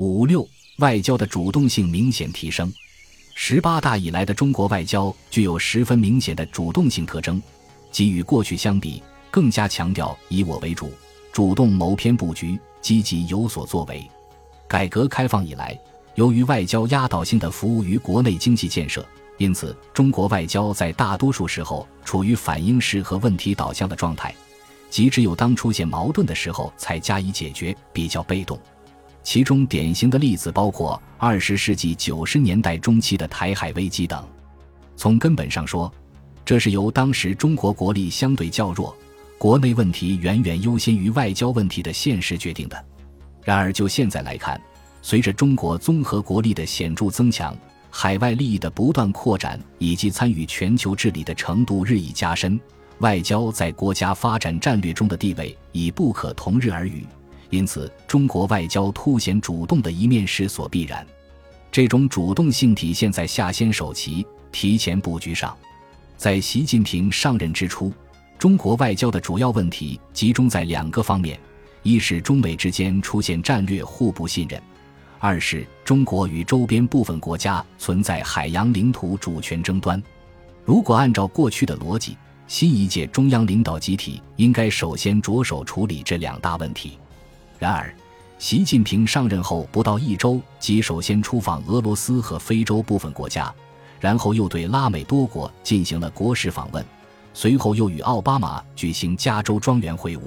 五六外交的主动性明显提升。十八大以来的中国外交具有十分明显的主动性特征，即与过去相比，更加强调以我为主，主动谋篇布局，积极有所作为。改革开放以来，由于外交压倒性的服务于国内经济建设，因此中国外交在大多数时候处于反应式和问题导向的状态，即只有当出现矛盾的时候才加以解决，比较被动。其中典型的例子包括二十世纪九十年代中期的台海危机等。从根本上说，这是由当时中国国力相对较弱，国内问题远远优先于外交问题的现实决定的。然而就现在来看，随着中国综合国力的显著增强，海外利益的不断扩展，以及参与全球治理的程度日益加深，外交在国家发展战略中的地位已不可同日而语。因此，中国外交凸显主动的一面是所必然。这种主动性体现在下先手棋、提前布局上。在习近平上任之初，中国外交的主要问题集中在两个方面：一是中美之间出现战略互不信任；二是中国与周边部分国家存在海洋领土主权争端。如果按照过去的逻辑，新一届中央领导集体应该首先着手处理这两大问题。然而，习近平上任后不到一周，即首先出访俄罗斯和非洲部分国家，然后又对拉美多国进行了国事访问，随后又与奥巴马举行加州庄园会晤。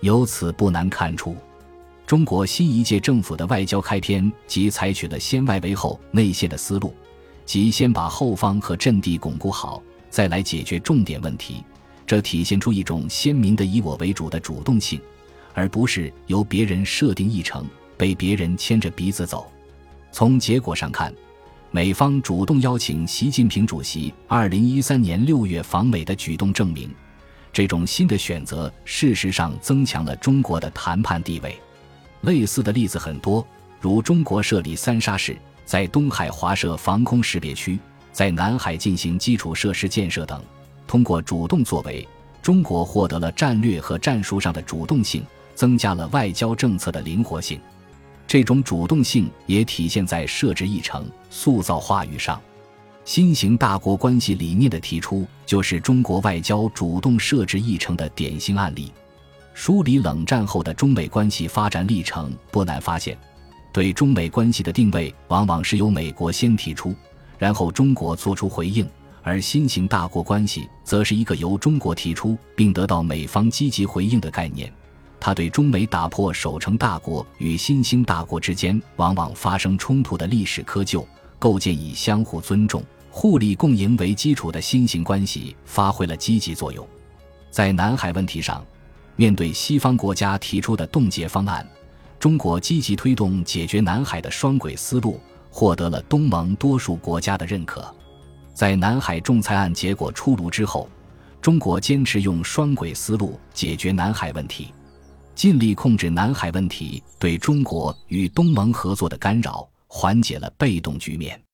由此不难看出，中国新一届政府的外交开篇即采取了先外围后、内线的思路，即先把后方和阵地巩固好，再来解决重点问题。这体现出一种鲜明的以我为主的主动性。而不是由别人设定议程，被别人牵着鼻子走。从结果上看，美方主动邀请习近平主席二零一三年六月访美的举动，证明这种新的选择事实上增强了中国的谈判地位。类似的例子很多，如中国设立三沙市，在东海划设防空识别区，在南海进行基础设施建设等。通过主动作为，中国获得了战略和战术上的主动性。增加了外交政策的灵活性，这种主动性也体现在设置议程、塑造话语上。新型大国关系理念的提出，就是中国外交主动设置议程的典型案例。梳理冷战后的中美关系发展历程，不难发现，对中美关系的定位往往是由美国先提出，然后中国做出回应；而新型大国关系则是一个由中国提出并得到美方积极回应的概念。他对中美打破守成大国与新兴大国之间往往发生冲突的历史窠臼，构建以相互尊重、互利共赢为基础的新型关系，发挥了积极作用。在南海问题上，面对西方国家提出的冻结方案，中国积极推动解决南海的双轨思路，获得了东盟多数国家的认可。在南海仲裁案结果出炉之后，中国坚持用双轨思路解决南海问题。尽力控制南海问题对中国与东盟合作的干扰，缓解了被动局面。